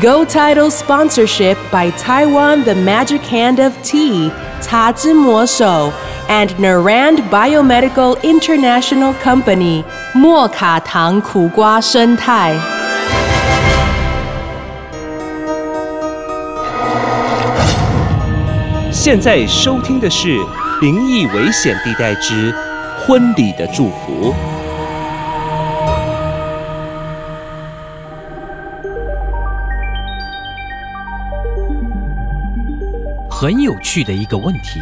Go Title sponsorship by Taiwan The Magic Hand of Tea, Ta Zhi Mo Shou, and Narand Biomedical International Company, 莫卡糖苦瓜生态。现在收听的是《灵异危险地带之婚礼的祝福》。 很有趣的一个问题：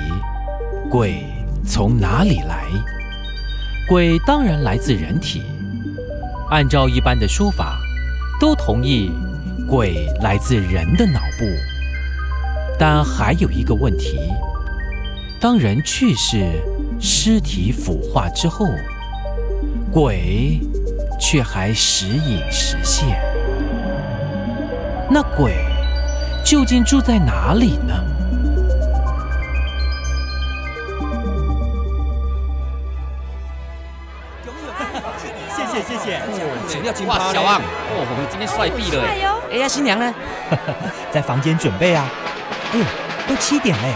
鬼从哪里来？鬼当然来自人体。按照一般的说法，都同意鬼来自人的脑部。但还有一个问题：当人去世，尸体腐化之后，鬼却还时隐时现。那鬼究竟住在哪里呢？要金哇，小旺，哦，我们今天帅毙了哎！哎呀，新娘呢？在房间准备啊。哎呦，都七点嘞，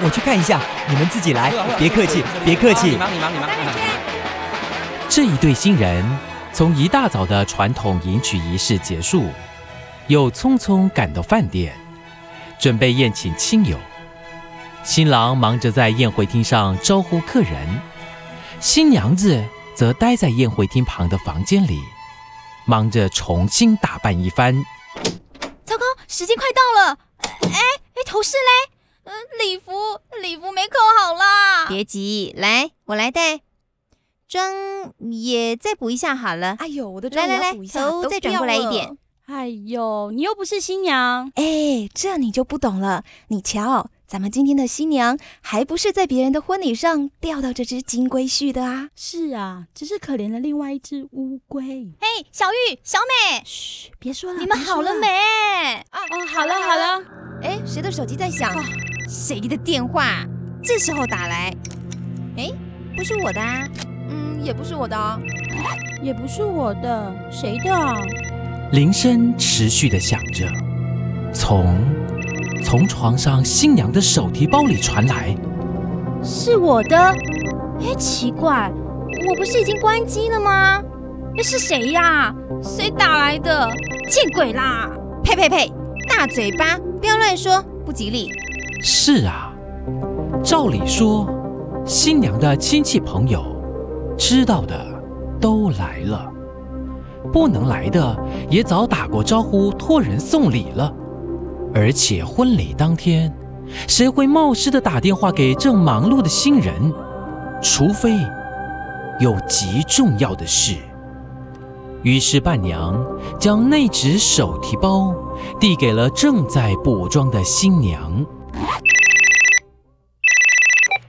我去看一下，你们自己来，别客气，别客气你。忙你忙你忙。这一对新人从一大早的传统迎娶仪式结束，又匆匆赶到饭店，准备宴请亲友。新郎忙着在宴会厅上招呼客人，新娘子则待在宴会厅旁的房间里，忙着重新打扮一番。糟糕，时间快到了！哎哎，头饰嘞？嗯、礼服礼服没扣好啦。别急，来，我来戴。妆也再补一下好了。哎呦，我的妆来来来，头再转过来一点。。哎呦，你又不是新娘，哎，这你就不懂了。你瞧，咱们今天的新娘还不是在别人的婚礼上钓到这只金龟婿的啊？是啊，只是可怜了另外一只乌龟。嘿，小玉、小美，嘘，别说了，你们好了没？啊，哦，好了好了，哎，谁的手机在响？谁的电话？这时候打来？哎，不是我的啊。嗯，也不是我的哦。也不是我的，谁的啊？铃声持续的响着，从从床上新娘的手提包里传来。是我的。哎，奇怪，我不是已经关机了吗？哎，是谁呀？谁打来的？见鬼啦！呸呸呸！大嘴巴，不要乱说，不吉利。是啊，照理说，新娘的亲戚朋友知道的都来了，不能来的也早打过招呼，托人送礼了。而且婚礼当天，谁会冒失的打电话给正忙碌的新人？除非有极重要的事。于是伴娘将那只手提包递给了正在补妆的新娘。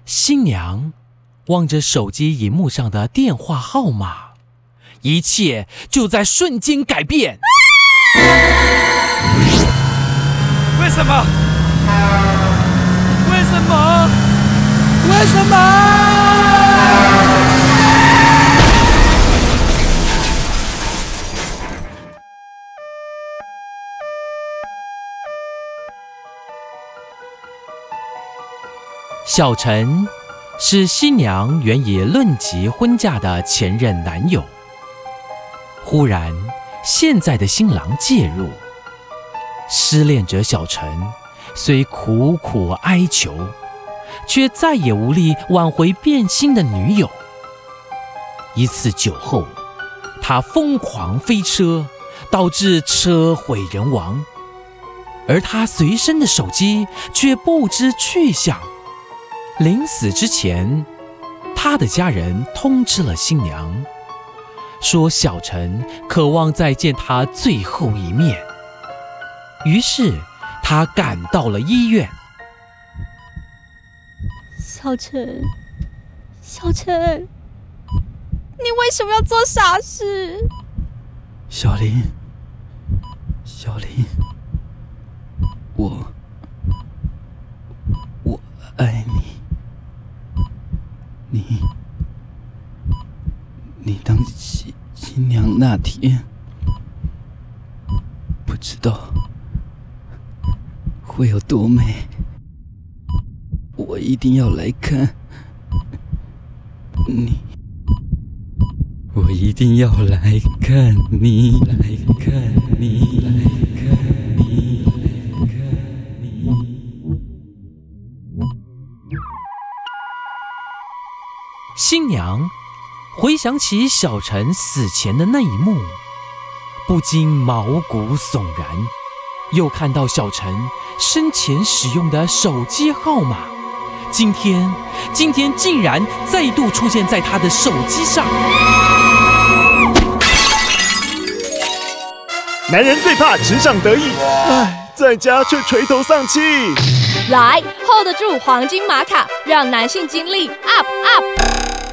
新娘望着手机荧幕上的电话号码，一切就在瞬间改变。为什么？为什么？为什么？小陈是新娘原已论及婚嫁的前任男友。忽然，现在的新郎介入，失恋者小陈虽苦苦哀求，却再也无力挽回变心的女友。一次酒后，他疯狂飞车，导致车毁人亡，而他随身的手机却不知去向。临死之前，他的家人通知了新娘，说小陈渴望再见他最后一面。于是他赶到了医院，小陈，小陈，你为什么要做傻事？小林，小林，我我爱你，你你当新新娘那天，不知道会有多美，我一定要来看你。我一定要来看你，来看你，来看你，来看你。新娘回想起小陈死前的那一幕，不禁毛骨悚然。又看到小陈生前使用的手机号码，今天，今天竟然再度出现在他的手机上。男人最怕职场得意，唉，在家却垂头丧气。来，hold 得住黄金玛卡，让男性精力 up up。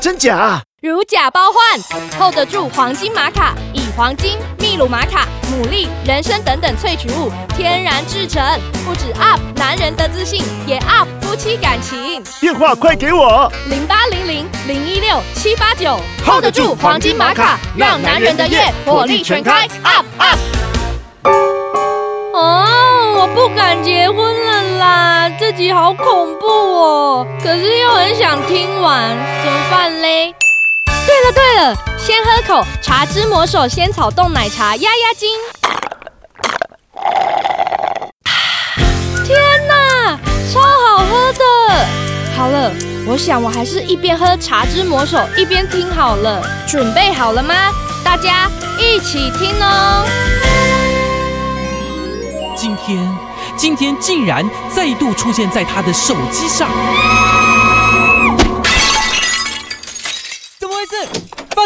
真假？如假包换，hold 得住黄金玛卡，以黄金、秘鲁玛卡、牡蛎、人参等等萃取物天然制成，不止 up 男人的自信，也 up 夫妻感情。电话快给我，零八零零零一六七八九，hold 得住黄金玛卡，让男人的夜火力全开，up up。哦，我不敢结婚了啦，这集好恐怖哦，可是又很想听完，怎么办嘞？对了对了，先喝口茶之魔手仙草冻奶茶压压惊。天哪，超好喝的！好了，我想我还是一边喝茶之魔手一边听好了。准备好了吗？大家一起听哦。今天，今天竟然再度出现在他的手机上。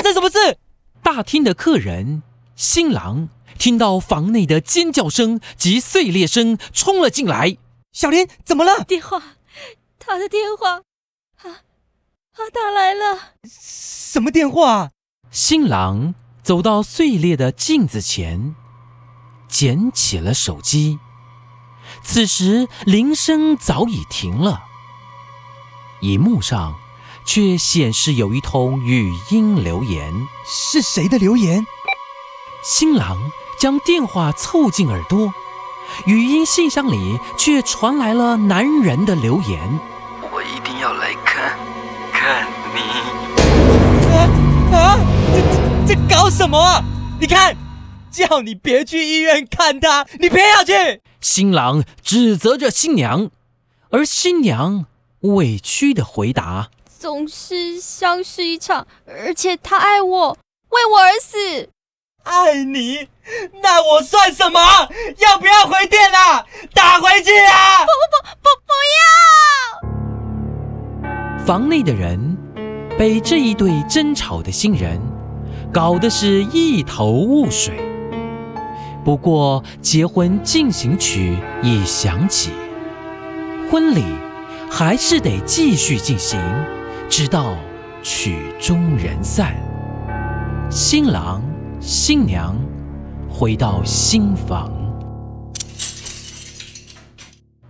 生什么事？大厅的客人新郎听到房内的尖叫声及碎裂声，冲了进来。小林，怎么了？电话，他的电话，啊啊，打来了。什么电话？新郎走到碎裂的镜子前，捡起了手机。此时铃声早已停了，荧幕上却显示有一通语音留言。是谁的留言？新郎将电话凑近耳朵，语音信箱里却传来了男人的留言。我一定要来看看你。啊啊！这这搞什么啊？你看，叫你别去医院看他，你偏要去。新郎指责着新娘，而新娘委屈的回答：“总是相识一场，而且他爱我，为我而死。爱你？那我算什么？要不要回电啊？打回去啊！不不不不不要！”房内的人被这一对争吵的新人搞得是一头雾水。不过，结婚进行曲已响起，婚礼还是得继续进行，直到曲终人散。新郎、新娘回到新房，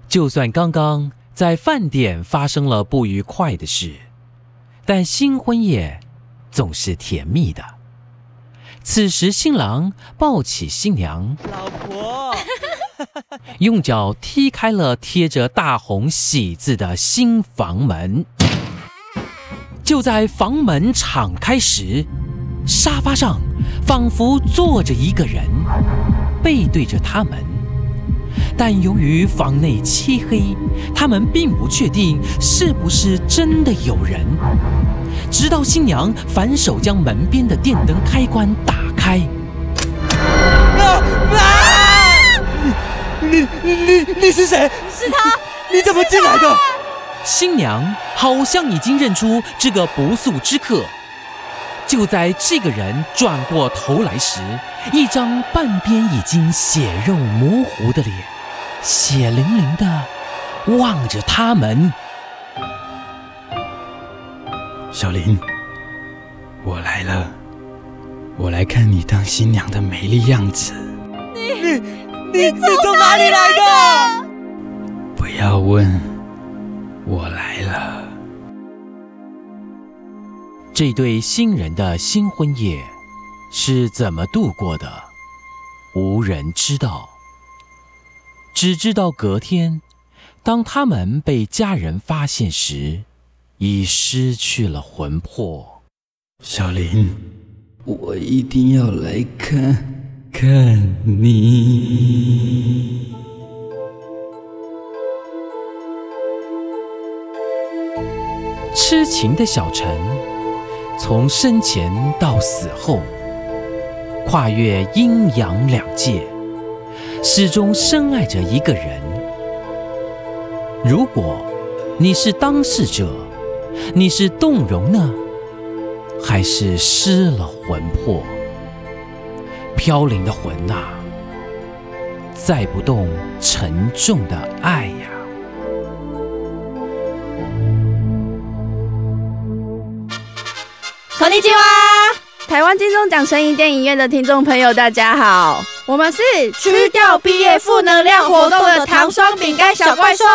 就算刚刚在饭店发生了不愉快的事，但新婚夜总是甜蜜的。此时，新郎抱起新娘，老婆，用脚踢开了贴着大红喜字的新房门。就在房门敞开时，沙发上仿佛坐着一个人，背对着他们。但由于房内漆黑，他们并不确定是不是真的有人。直到新娘反手将门边的电灯开关打开，啊啊！你你你你是谁？是他？你怎么进来的？新娘好像已经认出这个不速之客。就在这个人转过头来时，一张半边已经血肉模糊的脸，血淋淋的望着他们。小林，我来了，我来看你当新娘的美丽样子。你你你从哪里来的？不要问，我来了。这对新人的新婚夜是怎么度过的？无人知道，只知道隔天，当他们被家人发现时，已失去了魂魄。小林，我一定要来看看你。痴情的小陈，从生前到死后，跨越阴阳两界，始终深爱着一个人。如果你是当事者，你是动容呢，还是失了魂魄？飘零的魂呐、载不动沉重的爱呀、んにちは！台湾金钟奖声音电影院的听众朋友，大家好，我们是吃掉毕业负能量活动的糖霜饼干小怪兽。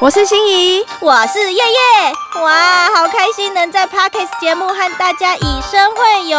我是心怡，我是叶叶，哇，好开心能在 Parkes 节目和大家以身会友。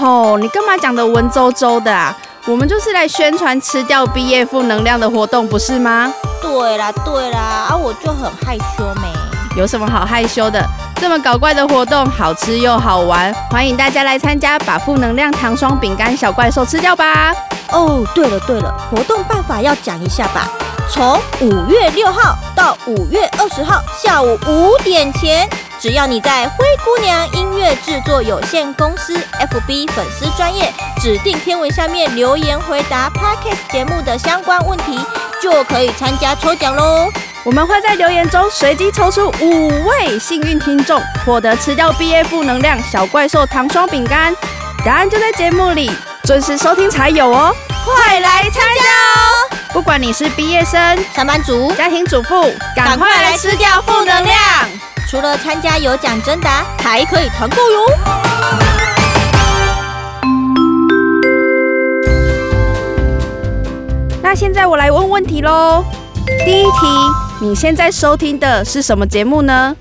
哦，你干嘛讲的文绉绉的啊？我们就是来宣传吃掉毕业负能量的活动，不是吗？对啦对啦，啊，我就很害羞没。 有什么好害羞的？这么搞怪的活动，好吃又好玩，欢迎大家来参加，把负能量糖霜饼干小怪兽吃掉吧！哦，对了对了，活动办法要讲一下吧。从五月六号到五月二十号下午五点前，只要你在灰姑娘音乐制作有限公司 FB 粉丝专业指定天文下面留言回答 Podcast 节目的相关问题，就可以参加抽奖喽。我们会在留言中随机抽出五位幸运听众，获得吃掉毕业负能量小怪兽糖霜饼干。答案就在节目里，准时收听才有哦！快来参加哦！不管你是毕业生、上班族、家庭主妇，赶快来吃掉负能量！除了参加有奖征答，还可以团购哟。那现在我来问问题喽。第一题，你现在收听的是什么节目呢？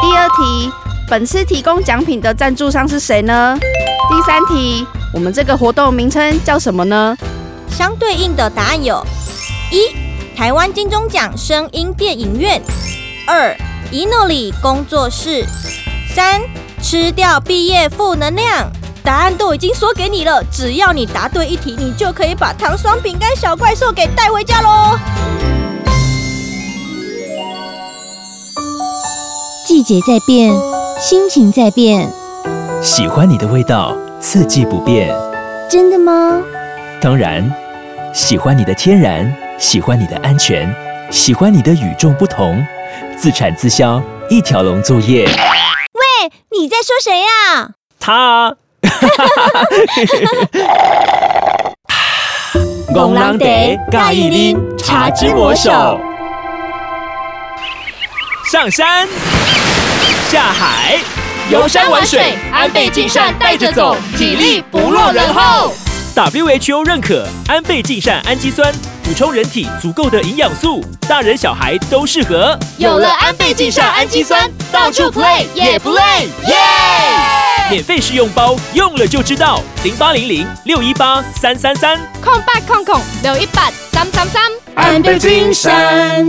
第二题，本次提供奖品的赞助商是谁呢？第三题，我们这个活动名称叫什么呢？相对应的答案有：一、台湾金钟奖声音电影院；二、伊诺里工作室；三、吃掉毕业负能量。答案都已经说给你了，只要你答对一题，你就可以把糖霜饼干小怪兽给带回家喽。季节在变，心情在变，喜欢你的味道，四季不变。真的吗？当然，喜欢你的天然，喜欢你的安全，喜欢你的与众不同，自产自销，一条龙作业。喂，你在说谁呀、他啊，戆人茶介意啉茶之魔手。上山，下海，游山玩水，安倍晋善带着走，体力不落人后。WHO 认可安倍晋善氨基酸，补充人体足够的营养素，大人小孩都适合。有了安倍晋善氨基酸，到处 play 也不累，耶！免费试用包，用了就知道。零八零零六一八三三三。空八空空六一八三三三，安倍晋善。